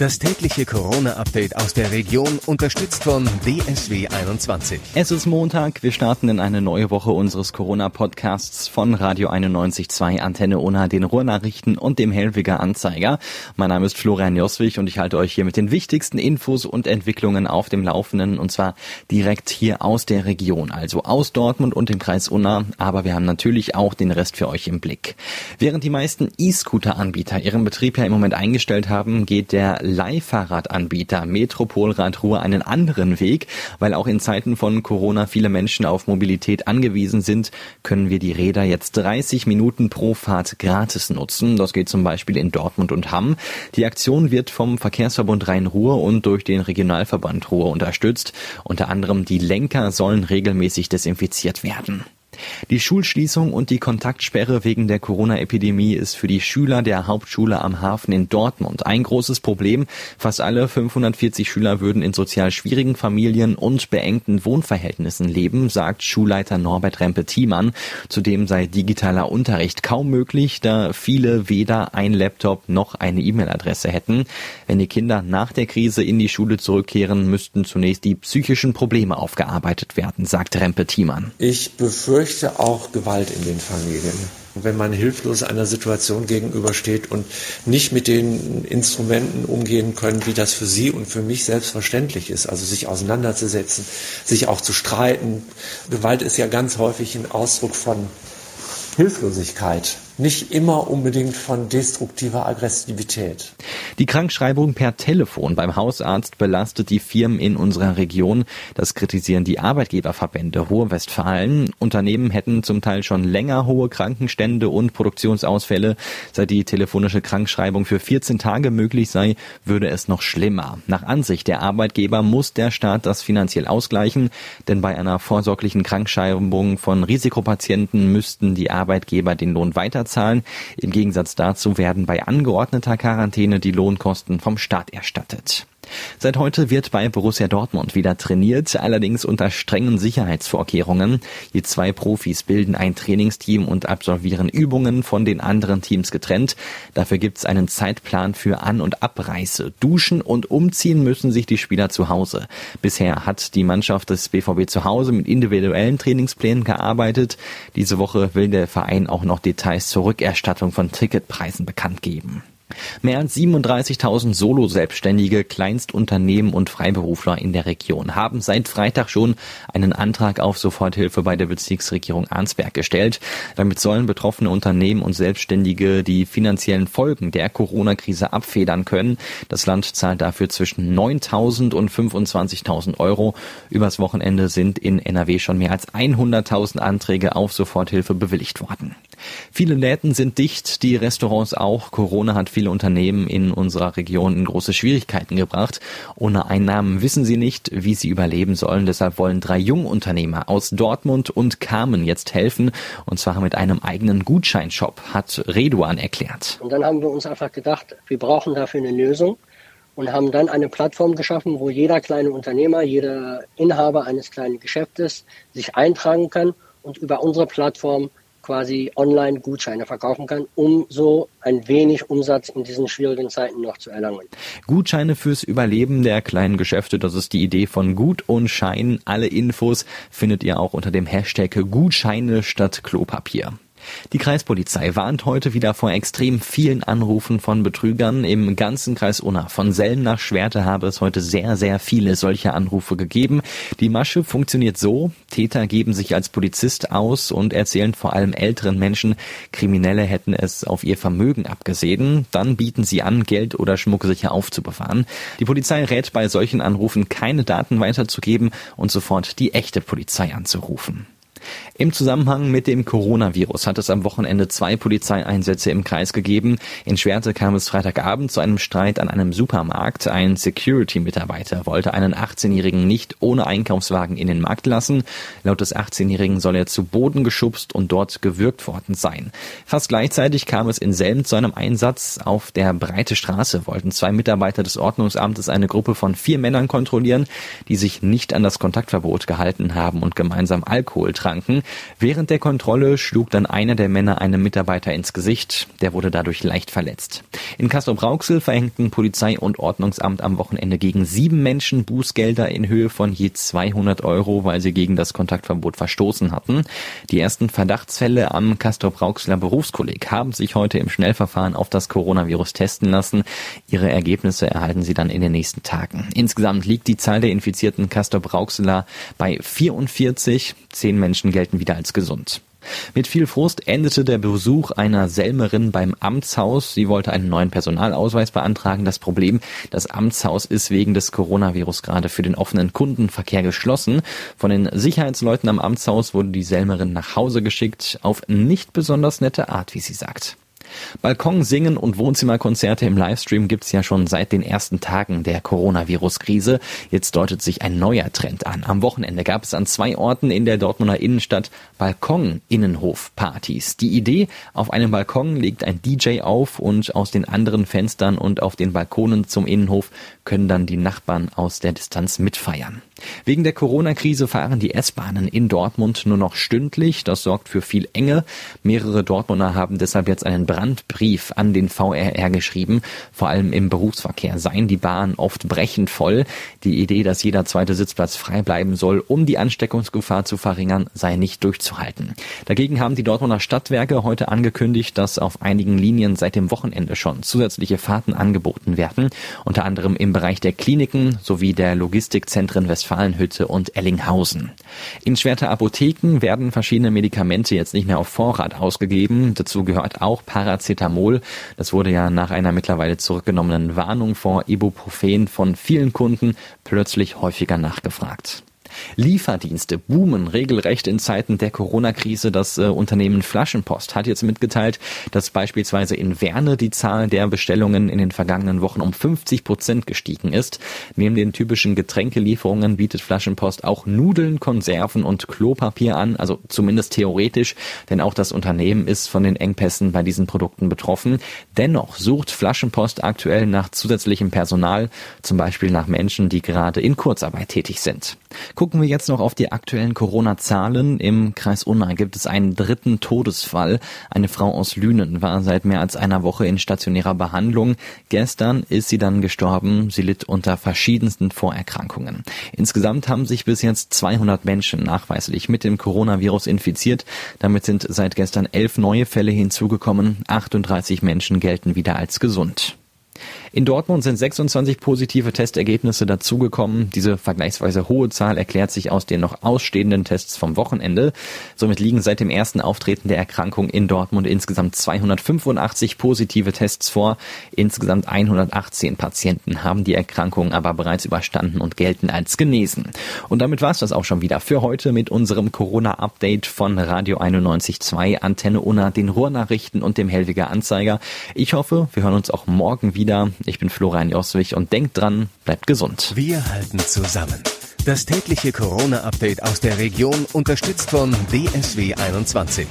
Das tägliche Corona-Update aus der Region, unterstützt von DSW 21. Es ist Montag, wir starten in eine neue Woche unseres Corona-Podcasts von Radio 91.2 Antenne Ona, den Ruhrnachrichten und dem Hellwiger Anzeiger. Mein Name ist Florian Joswig und ich halte euch hier mit den wichtigsten Infos und Entwicklungen auf dem Laufenden und zwar direkt hier aus der Region, also aus Dortmund und dem Kreis Unna, aber wir haben natürlich auch den Rest für euch im Blick. Während die meisten E-Scooter-Anbieter ihren Betrieb ja im Moment eingestellt haben, geht der Leihfahrradanbieter Metropolrad Ruhr einen anderen Weg, weil auch in Zeiten von Corona viele Menschen auf Mobilität angewiesen sind, können wir die Räder jetzt 30 Minuten pro Fahrt gratis nutzen. Das geht zum Beispiel in Dortmund und Hamm. Die Aktion wird vom Verkehrsverbund Rhein-Ruhr und durch den Regionalverband Ruhr unterstützt. Unter anderem die Lenker sollen regelmäßig desinfiziert werden. Die Schulschließung und die Kontaktsperre wegen der Corona-Epidemie ist für die Schüler der Hauptschule am Hafen in Dortmund ein großes Problem. Fast alle 540 Schüler würden in sozial schwierigen Familien und beengten Wohnverhältnissen leben, sagt Schulleiter Norbert Rempe-Thiemann. Zudem sei digitaler Unterricht kaum möglich, da viele weder ein Laptop noch eine E-Mail-Adresse hätten. Wenn die Kinder nach der Krise in die Schule zurückkehren, müssten zunächst die psychischen Probleme aufgearbeitet werden, sagt Rempe-Thiemann. Ich befürchte, fürchte auch Gewalt in den Familien. Wenn man hilflos einer Situation gegenübersteht und nicht mit den Instrumenten umgehen können, wie das für Sie und für mich selbstverständlich ist, also sich auseinanderzusetzen, sich auch zu streiten. Gewalt ist ja ganz häufig ein Ausdruck von Hilflosigkeit nicht immer unbedingt von destruktiver Aggressivität. Die Krankschreibung per Telefon beim Hausarzt belastet die Firmen in unserer Region. Das kritisieren die Arbeitgeberverbände Ruhr-Westfalen. Unternehmen hätten zum Teil schon länger hohe Krankenstände und Produktionsausfälle. Seit die telefonische Krankschreibung für 14 Tage möglich sei, würde es noch schlimmer. Nach Ansicht der Arbeitgeber muss der Staat das finanziell ausgleichen, denn bei einer vorsorglichen Krankschreibung von Risikopatienten müssten die Arbeitgeber den Lohn weiter zahlen. Im Gegensatz dazu werden bei angeordneter Quarantäne die Lohnkosten vom Staat erstattet. Seit heute wird bei Borussia Dortmund wieder trainiert, allerdings unter strengen Sicherheitsvorkehrungen. Je zwei Profis bilden ein Trainingsteam und absolvieren Übungen von den anderen Teams getrennt. Dafür gibt es einen Zeitplan für An- und Abreise. Duschen und umziehen müssen sich die Spieler zu Hause. Bisher hat die Mannschaft des BVB zu Hause mit individuellen Trainingsplänen gearbeitet. Diese Woche will der Verein auch noch Details zur Rückerstattung von Ticketpreisen bekannt geben. Mehr als 37.000 Solo-Selbstständige, Kleinstunternehmen und Freiberufler in der Region haben seit Freitag schon einen Antrag auf Soforthilfe bei der Bezirksregierung Arnsberg gestellt. Damit sollen betroffene Unternehmen und Selbstständige die finanziellen Folgen der Corona-Krise abfedern können. Das Land zahlt dafür zwischen 9.000 und 25.000 Euro. Übers Wochenende sind in NRW schon mehr als 100.000 Anträge auf Soforthilfe bewilligt worden. Viele Läden sind dicht, die Restaurants auch. Corona hat viele Unternehmen in unserer Region in große Schwierigkeiten gebracht. Ohne Einnahmen wissen sie nicht, wie sie überleben sollen. Deshalb wollen drei Jungunternehmer aus Dortmund und Kamen jetzt helfen. Und zwar mit einem eigenen Gutscheinshop, hat Reduan erklärt. Und dann haben wir uns einfach gedacht, wir brauchen dafür eine Lösung und haben dann eine Plattform geschaffen, wo jeder kleine Unternehmer, jeder Inhaber eines kleinen Geschäftes sich eintragen kann und über unsere Plattform quasi online Gutscheine verkaufen kann, um so ein wenig Umsatz in diesen schwierigen Zeiten noch zu erlangen. Gutscheine fürs Überleben der kleinen Geschäfte, das ist die Idee von Gut und Schein. Alle Infos findet ihr auch unter dem Hashtag Gutscheine statt Klopapier. Die Kreispolizei warnt heute wieder vor extrem vielen Anrufen von Betrügern im ganzen Kreis Unna. Von Selm nach Schwerte habe es heute sehr, sehr viele solcher Anrufe gegeben. Die Masche funktioniert so. Täter geben sich als Polizist aus und erzählen vor allem älteren Menschen, Kriminelle hätten es auf ihr Vermögen abgesehen. Dann bieten sie an, Geld oder Schmuck sicher aufzubewahren. Die Polizei rät bei solchen Anrufen keine Daten weiterzugeben und sofort die echte Polizei anzurufen. Im Zusammenhang mit dem Coronavirus hat es am Wochenende zwei Polizeieinsätze im Kreis gegeben. In Schwerte kam es Freitagabend zu einem Streit an einem Supermarkt. Ein Security-Mitarbeiter wollte einen 18-Jährigen nicht ohne Einkaufswagen in den Markt lassen. Laut des 18-Jährigen soll er zu Boden geschubst und dort gewürgt worden sein. Fast gleichzeitig kam es in Selm zu einem Einsatz. Auf der Breite Straße wollten zwei Mitarbeiter des Ordnungsamtes eine Gruppe von vier Männern kontrollieren, die sich nicht an das Kontaktverbot gehalten haben und gemeinsam Alkohol tranken erkranken. Während der Kontrolle schlug dann einer der Männer einem Mitarbeiter ins Gesicht. Der wurde dadurch leicht verletzt. In Castrop-Rauxel verhängten Polizei und Ordnungsamt am Wochenende gegen sieben Menschen Bußgelder in Höhe von je 200 Euro, weil sie gegen das Kontaktverbot verstoßen hatten. Die ersten Verdachtsfälle am Castrop-Rauxeler Berufskolleg haben sich heute im Schnellverfahren auf das Coronavirus testen lassen. Ihre Ergebnisse erhalten sie dann in den nächsten Tagen. Insgesamt liegt die Zahl der infizierten Castrop-Rauxeler bei 44. Zehn Menschen gelten wieder als gesund. Mit viel Frust endete der Besuch einer Selmerin beim Amtshaus. Sie wollte einen neuen Personalausweis beantragen. Das Problem, das Amtshaus ist wegen des Coronavirus gerade für den offenen Kundenverkehr geschlossen. Von den Sicherheitsleuten am Amtshaus wurde die Selmerin nach Hause geschickt, auf nicht besonders nette Art, wie sie sagt. Balkonsingen und Wohnzimmerkonzerte im Livestream gibt's ja schon seit den ersten Tagen der Coronavirus-Krise. Jetzt deutet sich ein neuer Trend an. Am Wochenende gab es an zwei Orten in der Dortmunder Innenstadt Balkon-Innenhof-Partys. Die Idee, auf einem Balkon legt ein DJ auf und aus den anderen Fenstern und auf den Balkonen zum Innenhof können dann die Nachbarn aus der Distanz mitfeiern. Wegen der Corona-Krise fahren die S-Bahnen in Dortmund nur noch stündlich. Das sorgt für viel Enge. Mehrere Dortmunder haben deshalb jetzt einen Brandbrief an den VRR geschrieben. Vor allem im Berufsverkehr seien die Bahnen oft brechend voll. Die Idee, dass jeder zweite Sitzplatz frei bleiben soll, um die Ansteckungsgefahr zu verringern, sei nicht durchzuhalten. Dagegen haben die Dortmunder Stadtwerke heute angekündigt, dass auf einigen Linien seit dem Wochenende schon zusätzliche Fahrten angeboten werden, unter anderem im Bereich der Kliniken sowie der Logistikzentren Westfalen Westfalenhütte und Ellinghausen. In Schwerter Apotheken werden verschiedene Medikamente jetzt nicht mehr auf Vorrat ausgegeben. Dazu gehört auch Paracetamol. Das wurde ja nach einer mittlerweile zurückgenommenen Warnung vor Ibuprofen von vielen Kunden plötzlich häufiger nachgefragt. Lieferdienste boomen regelrecht in Zeiten der Corona-Krise. Das äh, Unternehmen Flaschenpost hat jetzt mitgeteilt, dass beispielsweise in Werne die Zahl der Bestellungen in den vergangenen Wochen um 50 Prozent gestiegen ist. Neben den typischen Getränkelieferungen bietet Flaschenpost auch Nudeln, Konserven und Klopapier an, also zumindest theoretisch, denn auch das Unternehmen ist von den Engpässen bei diesen Produkten betroffen. Dennoch sucht Flaschenpost aktuell nach zusätzlichem Personal, zum Beispiel nach Menschen, die gerade in Kurzarbeit tätig sind. Gucken wir jetzt noch auf die aktuellen Corona-Zahlen. Im Kreis Unna gibt es einen dritten Todesfall. Eine Frau aus Lünen war seit mehr als einer Woche in stationärer Behandlung. Gestern ist sie dann gestorben. Sie litt unter verschiedensten Vorerkrankungen. Insgesamt haben sich bis jetzt 200 Menschen nachweislich mit dem Coronavirus infiziert. Damit sind seit gestern elf neue Fälle hinzugekommen. 38 Menschen gelten wieder als gesund. In Dortmund sind 26 positive Testergebnisse dazugekommen. Diese vergleichsweise hohe Zahl erklärt sich aus den noch ausstehenden Tests vom Wochenende. Somit liegen seit dem ersten Auftreten der Erkrankung in Dortmund insgesamt 285 positive Tests vor. Insgesamt 118 Patienten haben die Erkrankung aber bereits überstanden und gelten als genesen. Und damit war es das auch schon wieder für heute mit unserem Corona-Update von Radio 91.2, Antenne Unna, den Ruhrnachrichten und dem Hellwiger Anzeiger. Ich hoffe, wir hören uns auch morgen wieder. Ich bin Florian Joswig und denkt dran, bleibt gesund. Wir halten zusammen. Das tägliche Corona-Update aus der Region unterstützt von DSW 21.